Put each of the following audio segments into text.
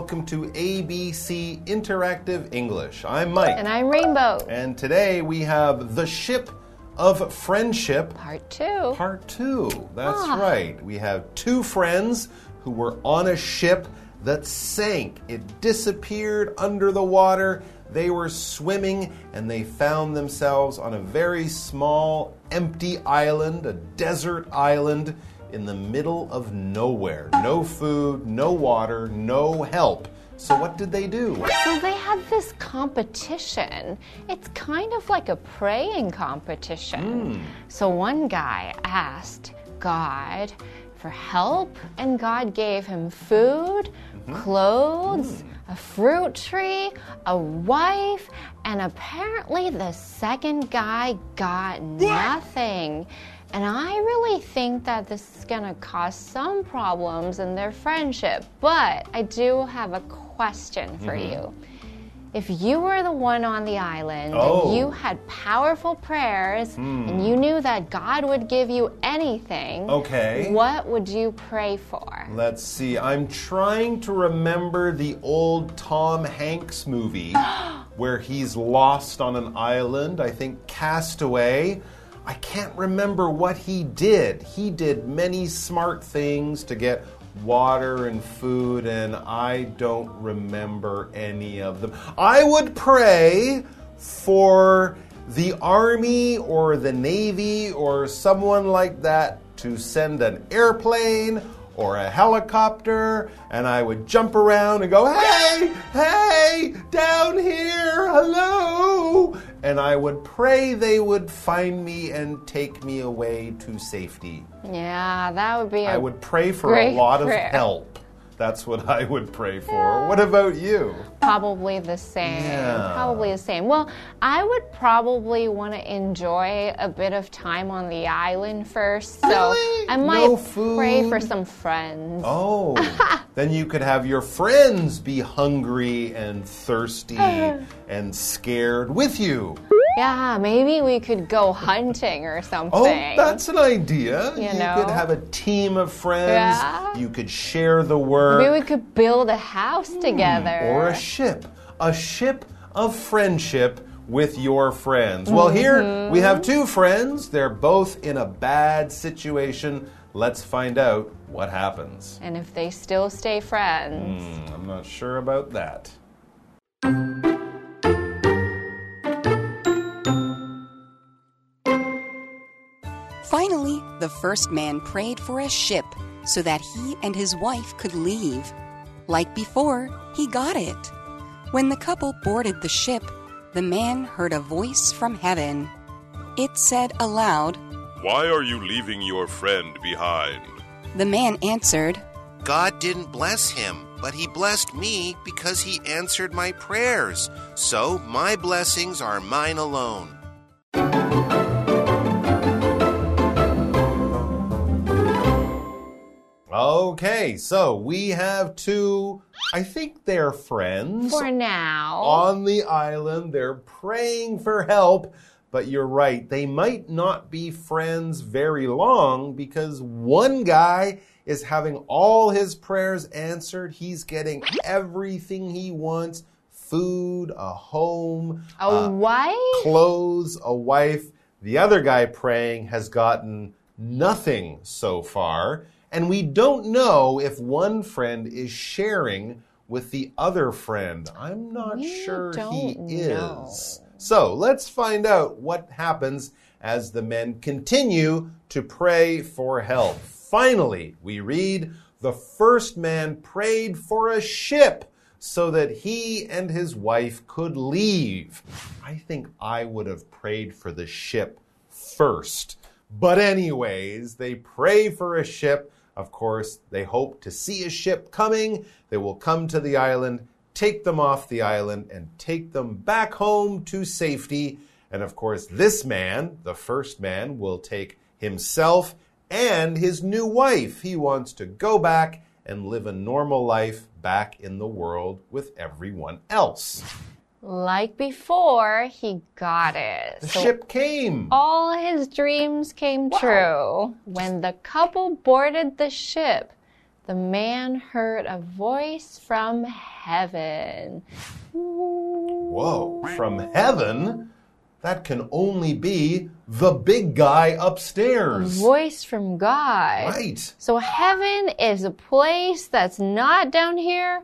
Welcome to ABC Interactive English. I'm Mike. And I'm Rainbow. And today we have The Ship of Friendship. Part two. Part two. That's Ah. right. We have two friends who were on a ship that sank. It disappeared under the water. They were swimming and they found themselves on a very small, empty island, a desert island in the middle of nowhere. No food, no water, no help. So, what did they do? So they had this competition. It's kind of like a praying competition. Hmm. So one guy asked God for help, and God gave him food, mm-hmm. clothes, hmm. a fruit tree, a wife, and apparently the second guy got nothing. And I really think that this is going to cause some problems in their friendship. But I do have a question for mm-hmm. you. If you were the one on the island Oh. and you had powerful prayers and hmm. you knew that God would give you anything, Okay. what would you pray for? Let's see. I'm trying to remember the old Tom Hanks movie where he's lost on an island. I think Cast Away. I can't remember what he did. He did many smart things to get water and food, and I don't remember any of them. I would pray for the Army or the Navy or someone like that to send an airplane or a helicopter, and I would jump around and go, hey, hey, down here, hello. And I would pray they would find me and take me away to safety. Yeah, that would be a I would pray for a lot prayer. of help. That's what I would pray for. What about you? Probably the same. Yeah. Probably the same. Well, I would probably want to enjoy a bit of time on the island first. So Really? I might No pray for some friends. Oh, then you could have your friends be hungry and thirsty and scared with you. Yeah, maybe we could go hunting or something. Oh, that's an idea. You could know? have a team of friends. Yeah. You could share the work. Maybe we could build a house together. or a ship. A ship of friendship with your friends. Well, here we have two friends. They're both in a bad situation. Let's find out what happens. and if they still stay friends. Hmm, I'm not sure about that. First man prayed for a ship so that he and his wife could leave. Like before, he got it. When the couple boarded the ship, the man heard a voice from heaven. It said aloud, Why are you leaving your friend behind? The man answered, God didn't bless him, but he blessed me because he answered my prayers. So my blessings are mine alone. Okay, so we have two, I think they're friends. For now. on the island. They're praying for help. But you're right, they might not be friends very long because one guy is having all his prayers answered. He's getting everything he wants food, a home, a uh, wife? clothes, a wife. The other guy praying has gotten nothing so far. And we don't know if one friend is sharing with the other friend. I'm not We sure he don't is. know. So let's find out what happens as the men continue to pray for help. Finally, we read the first man prayed for a ship so that he and his wife could leave. I think I would have prayed for the ship first. But, anyways, they pray for a ship. Of course, they hope to see a ship coming. They will come to the island, take them off the island, and take them back home to safety. And of course, this man, the first man, will take himself and his new wife. He wants to go back and live a normal life back in the world with everyone else. Like before, he got it. The So ship came. all his dreams came true. When the couple boarded the ship, the man heard a voice from heaven. Whoa, from heaven? That can only be the big guy upstairs. Voice from God. Right. So heaven is a place that's not down here,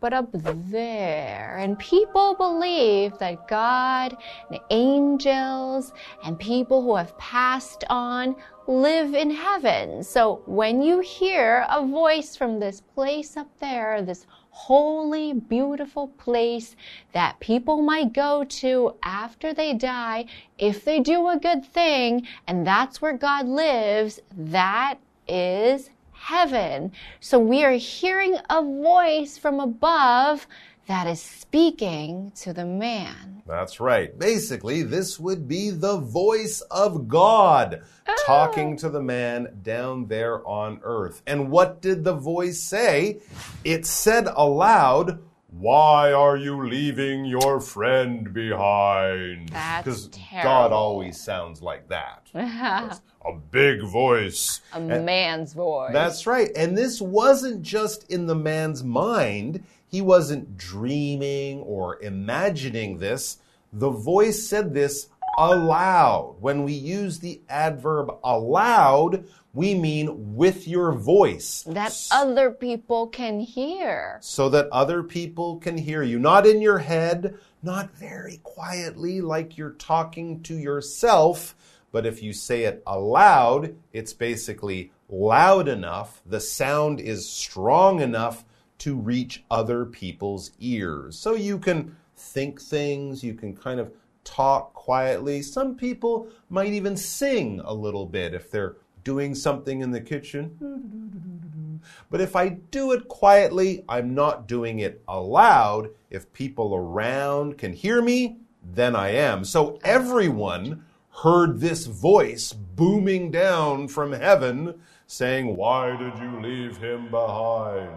but up there. And people believe that God and angels and people who have passed on live in heaven. So when you hear a voice from this place up there, this holy, beautiful place that people might go to after they die, if they do a good thing, and that's where God lives, that is heaven. So we are hearing a voice from above that is speaking to the man. That's right. Basically, this would be the voice of God talking oh. to the man down there on earth. And what did the voice say? It said aloud, why are you leaving your friend behind? Because God always sounds like that. A big voice. A man's voice. That's right. And this wasn't just in the man's mind. He wasn't dreaming or imagining this. The voice said this aloud. When we use the adverb aloud, we mean with your voice. that other people can hear. So that other people can hear you. Not in your head, not very quietly like you're talking to yourself, but if you say it aloud, it's basically loud enough, the sound is strong enough to reach other people's ears. So you can think things, you can kind of talk quietly. Some people might even sing a little bit if they're doing something in the kitchen. But if I do it quietly, I'm not doing it aloud. If people around can hear me, then I am. So everyone heard this voice booming down from heaven saying, Why did you leave him behind?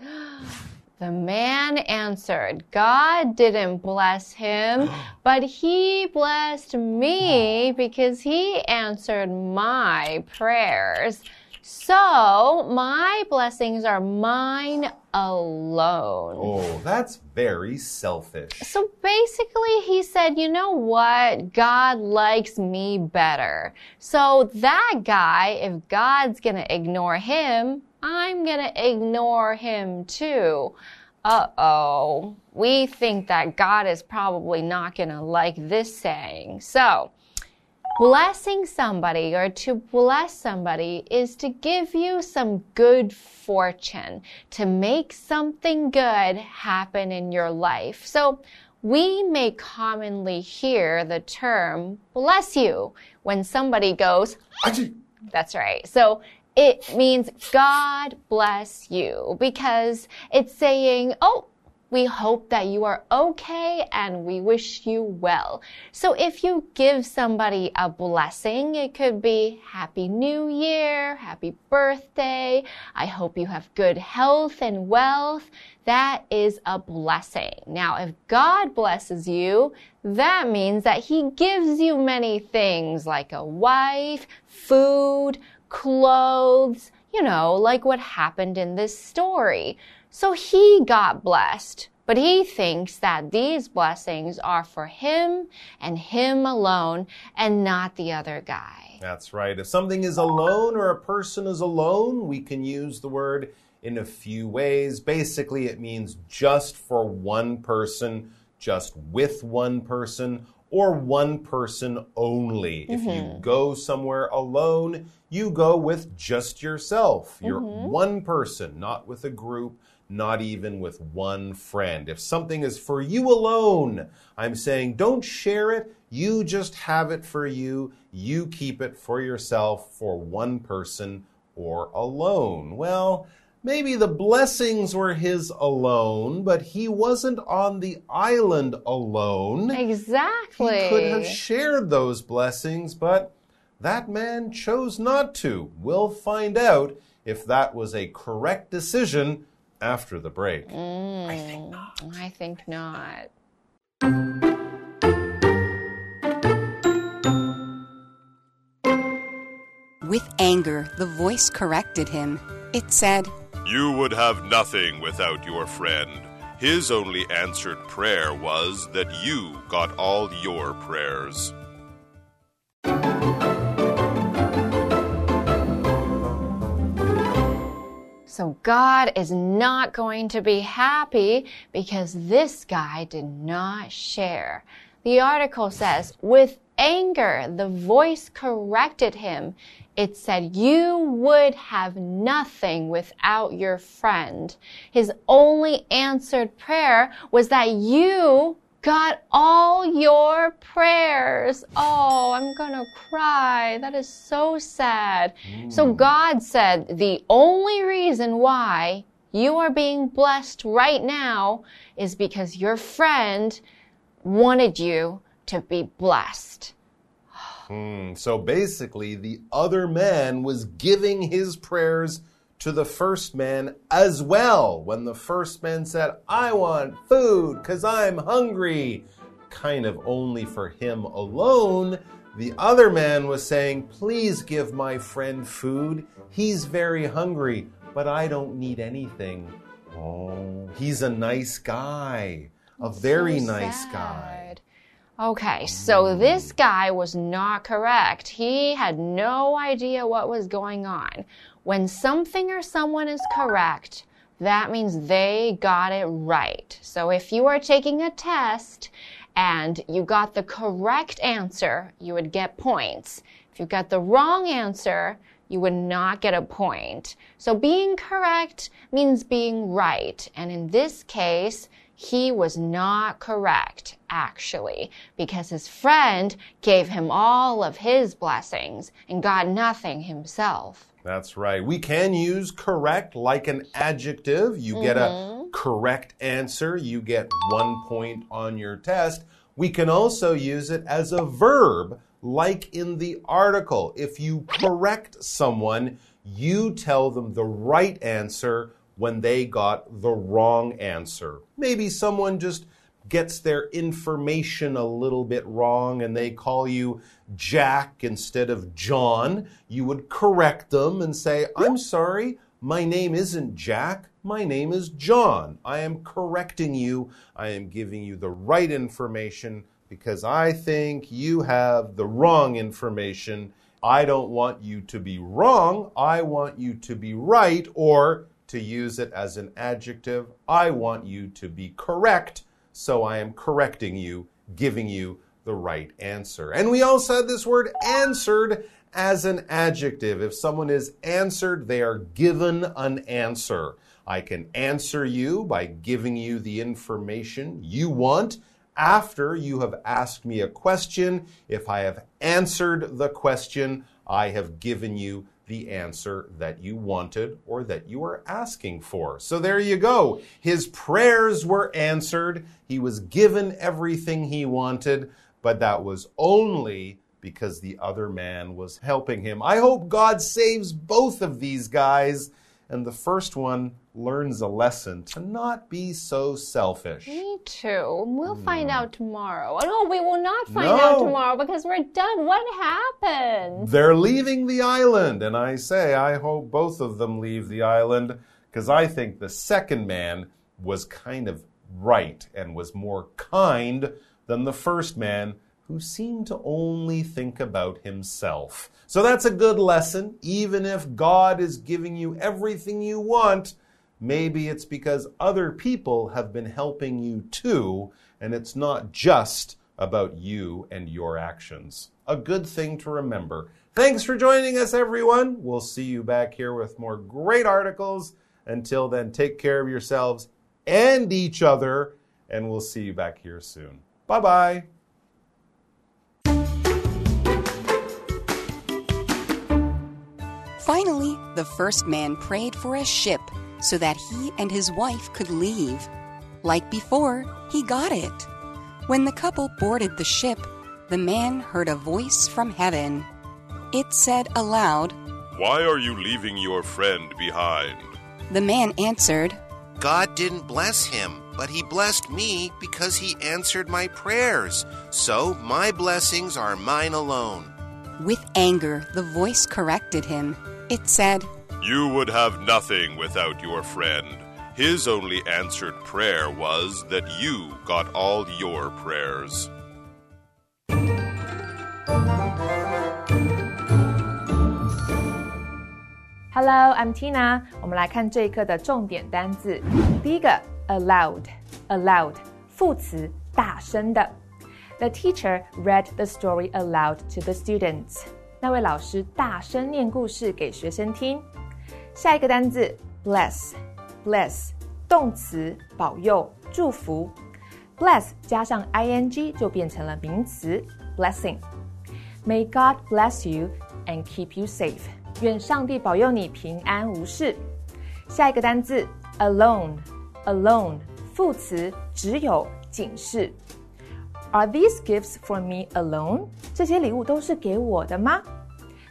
The man answered, God didn't bless him, but he blessed me because he answered my prayers. So my blessings are mine alone. Oh, that's very selfish. So basically, he said, you know what? God likes me better. So that guy, if God's gonna ignore him, I'm gonna ignore him too. Uh oh. We think that God is probably not gonna like this saying. So, Blessing somebody or to bless somebody is to give you some good fortune, to make something good happen in your life. So, we may commonly hear the term bless you when somebody goes, Achoo! that's right. So it means God bless you because it's saying, oh, we hope that you are okay and we wish you well. So if you give somebody a blessing, it could be Happy New Year, Happy Birthday, I hope you have good health and wealth. That is a blessing. Now, if God blesses you, that means that He gives you many things like a wife, food, clothes, you know, like what happened in this story. So he got blessed, but he thinks that these blessings are for him and him alone and not the other guy. That's right. If something is alone or a person is alone, we can use the word in a few ways. Basically, it means just for one person, just with one person, or one person only. If you mm-hmm. go somewhere alone, you go with just yourself. You're mm-hmm. one person, not with a group. Not even with one friend. If something is for you alone, I'm saying don't share it. You just have it for you. You keep it for yourself for one person or alone. Well, maybe the blessings were his alone, but he wasn't on the island alone. Exactly. He could have shared those blessings, but that man chose not to. We'll find out if that was a correct decision after the break. Mm. I think not. I think not. With anger, the voice corrected him. It said, You would have nothing without your friend. His only answered prayer was that you got all your prayers. So God is not going to be happy because this guy did not share. The article says, with anger, the voice corrected him. It said, You would have nothing without your friend. His only answered prayer was that you got all your prayers. Oh, I'm gonna cry. That is so sad. So hmm. God said the only reason why you are being blessed right now is because your friend wanted you to be blessed. Hmm, So basically, the other man was giving his prayers to the first man as well. When the first man said, I want food because I'm hungry, kind of only for him alone, the other man was saying, Please give my friend food. He's very hungry, but I don't need anything. Oh, he's a nice guy. A very So nice guy. Okay, so this guy was not correct. He had no idea what was going on. When something or someone is correct, that means they got it right. So if you are taking a test and you got the correct answer, you would get points. If you got the wrong answer, you would not get a point. So being correct means being right. And in this case, he was not correct, actually, because his friend gave him all of his blessings and got nothing himself. That's right. We can use correct like an adjective. You get a mm-hmm. correct answer, you get one point on your test. We can also use it as a verb, like in the article. If you correct someone, you tell them the right answer when they got the wrong answer. Maybe someone just gets their information a little bit wrong and they call you Jack instead of John, you would correct them and say, I'm sorry, my name isn't Jack, my name is John. I am correcting you, I am giving you the right information because I think you have the wrong information. I don't want you to be wrong, I want you to be right, or to use it as an adjective, I want you to be correct so I am correcting you, giving you the right answer. And we also had this word answered as an adjective. If someone is answered, they are given an answer. I can answer you by giving you the information you want after you have asked me a question. If I have answered the question, I have given you the answer that you wanted or that you were asking for. So there you go. His prayers were answered. He was given everything he wanted, but that was only because the other man was helping him. I hope God saves both of these guys. And the first one learns a lesson to not be so selfish. Me too. We'll hmm. find out tomorrow. Oh, no, we will not find out tomorrow because we're done. What happened? They're leaving the island, and I say, I hope both of them leave the island because I think the second man was kind of right and was more kind than the first man who seemed to only think about himself. So that's a good lesson. Even if God is giving you everything you want, maybe it's because other people have been helping you too, and it's not just about you and your actions. A good thing to remember. Thanks for joining us, everyone. We'll see you back here with more great articles. Until then, take care of yourselves and each other, and we'll see you back here soon. Bye bye. Finally, the first man prayed for a ship so that he and his wife could leave. Like before, he got it. When the couple boarded the ship, the man heard a voice from heaven. It said aloud, Why are you leaving your friend behind? The man answered, God didn't bless him, but he blessed me because he answered my prayers. So my blessings are mine alone. With anger, the voice corrected him. It said, You would have nothing without your friend. His only answered prayer was that you got all your prayers. Hello, I'm Tina。我们来看这一课的重点单字。第一个，aloud，allowed，allowed, 副词，大声的。The teacher read the story aloud to the students。那位老师大声念故事给学生听。下一个单字，bless，bless，动词，保佑、祝福。bless 加上 ing 就变成了名词，blessing。May God bless you and keep you safe。愿上帝保佑你平安无事。下一个单字，alone，alone，副词，只有，仅是。 Are these gifts for me alone？这些礼物都是给我的吗？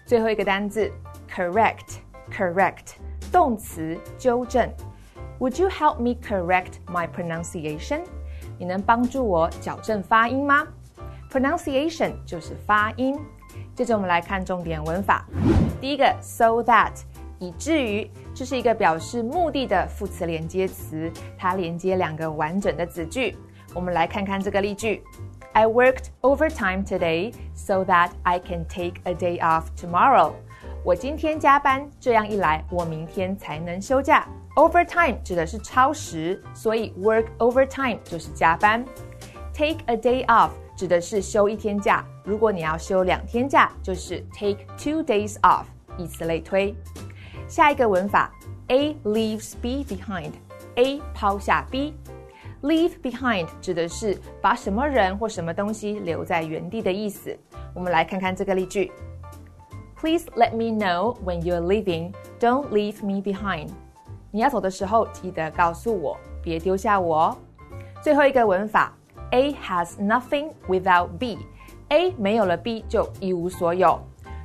最后一个单字，correct，correct，动词，纠正。Would you help me correct my pronunciation？你能帮助我矫正发音吗？Pronunciation 就是发音。接着我们来看重点文法。第一个，so that，以至于，这是一个表示目的的副词连接词，它连接两个完整的子句。我们来看看这个例句 ：I worked overtime today so that I can take a day off tomorrow。我今天加班，这样一来，我明天才能休假。Overtime 指的是超时，所以 work overtime 就是加班。Take a day off 指的是休一天假。如果你要休两天假，就是 take two days off，以此类推。下一个文法，A leaves B behind，A 抛下 Leave behind 指的是把什么人或什么东西留在原地的意思。我们来看看这个例句：Please let me know when you're leaving. Don't leave me behind. 你要走的时候，记得告诉我，别丢下我哦。最后一个文法，A has nothing without B。A 没有了 B 就一无所有。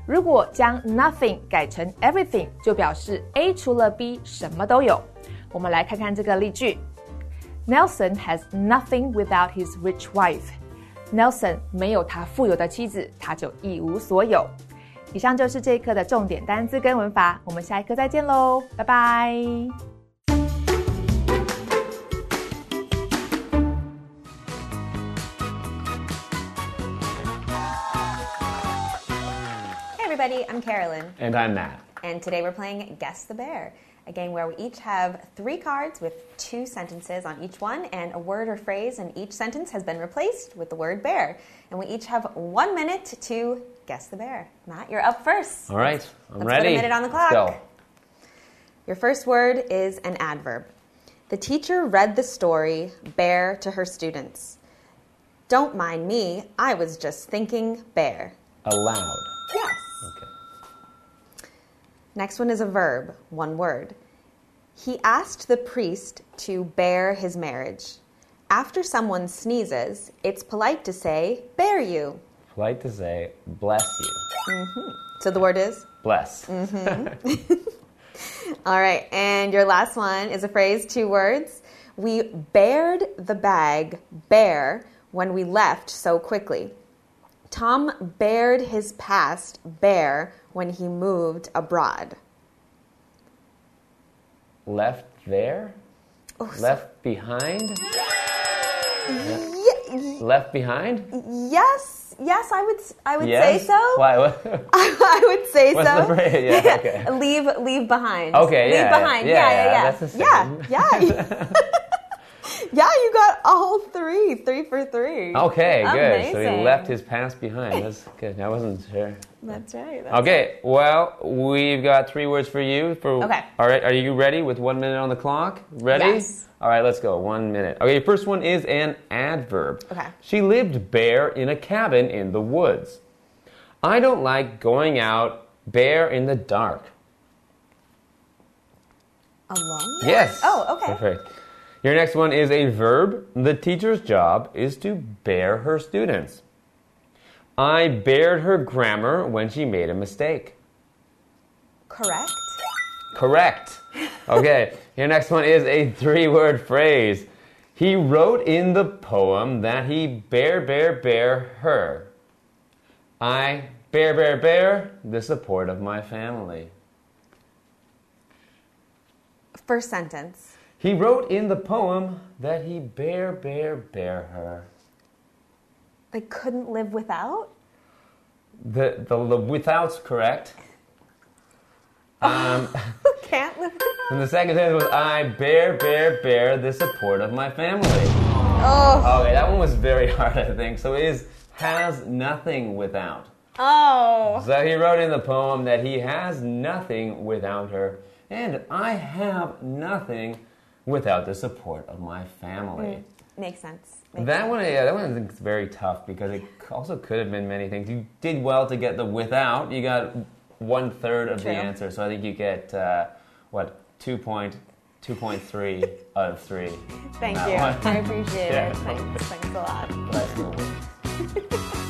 如果将 nothing 改成 everything，就表示 A 除了 B 什么都有。我们来看看这个例句 ：Nelson has nothing without his rich wife。Nelson 没有他富有的妻子，他就一无所有。以上就是这一课的重点单词跟文法，我们下一课再见喽，拜拜。everybody. I'm Carolyn. And I'm Matt. And today we're playing Guess the Bear, a game where we each have three cards with two sentences on each one, and a word or phrase in each sentence has been replaced with the word bear. And we each have one minute to guess the bear. Matt, you're up first. All right, I'm Let's ready. Put a minute on the clock. Let's go. Your first word is an adverb. The teacher read the story bear to her students. Don't mind me, I was just thinking bear. Aloud. Yes. Next one is a verb, one word. He asked the priest to bear his marriage. After someone sneezes, it's polite to say, bear you. Polite to say, bless you. Mm-hmm. So the word is? Bless. Mm-hmm. All right, and your last one is a phrase, two words. We bared the bag bare when we left so quickly. Tom bared his past bare when he moved abroad. Left there? Oh, Left behind? Ye- Left behind? yes, yes, I would, I would yes? say so. Why? I would say What's so. the phrase? Yeah, okay. leave, leave behind. Okay, leave yeah, behind. yeah, Yeah, yeah, yeah, yeah. that's the yeah, yeah. yeah, you got all three, three for three. Okay, good. So he Amazing. left his past behind. That's good. I wasn't sure. That's right. that's Okay, well, we've got three words for you. For Okay. All right, are you ready with one minute on the clock? Ready? Yes. All right, let's go. One minute. Okay, first one is an adverb. Okay. She lived bare in a cabin in the woods. I don't like going out bare in the dark. Alone? Yes. Oh, okay. Perfect. Your next one is a verb. The teacher's job is to bear her students. I bared her grammar when she made a mistake. Correct. Correct. Okay, your next one is a three word phrase. He wrote in the poem that he bear, bear, bear her. I bear, bear, bear the support of my family. First sentence. He wrote in the poem that he bear, bear, bear her. They couldn't live without? The, the, the without's correct. Um, Can't live and the second sentence was, I bear, bear, bear the support of my family. Oh. Okay, that one was very hard, I think. So it is has nothing without. Oh. So he wrote in the poem that he has nothing without her, and I have nothing without the support of my family. Makes sense. Makes That sense. one, yeah, that one I think is very tough because it also could have been many things. You did well to get the without. You got one third of True. the answer, so I think you get uh, what two point two point three out of three. Thank you. one. I appreciate Yeah. it. Thanks. Thanks a lot.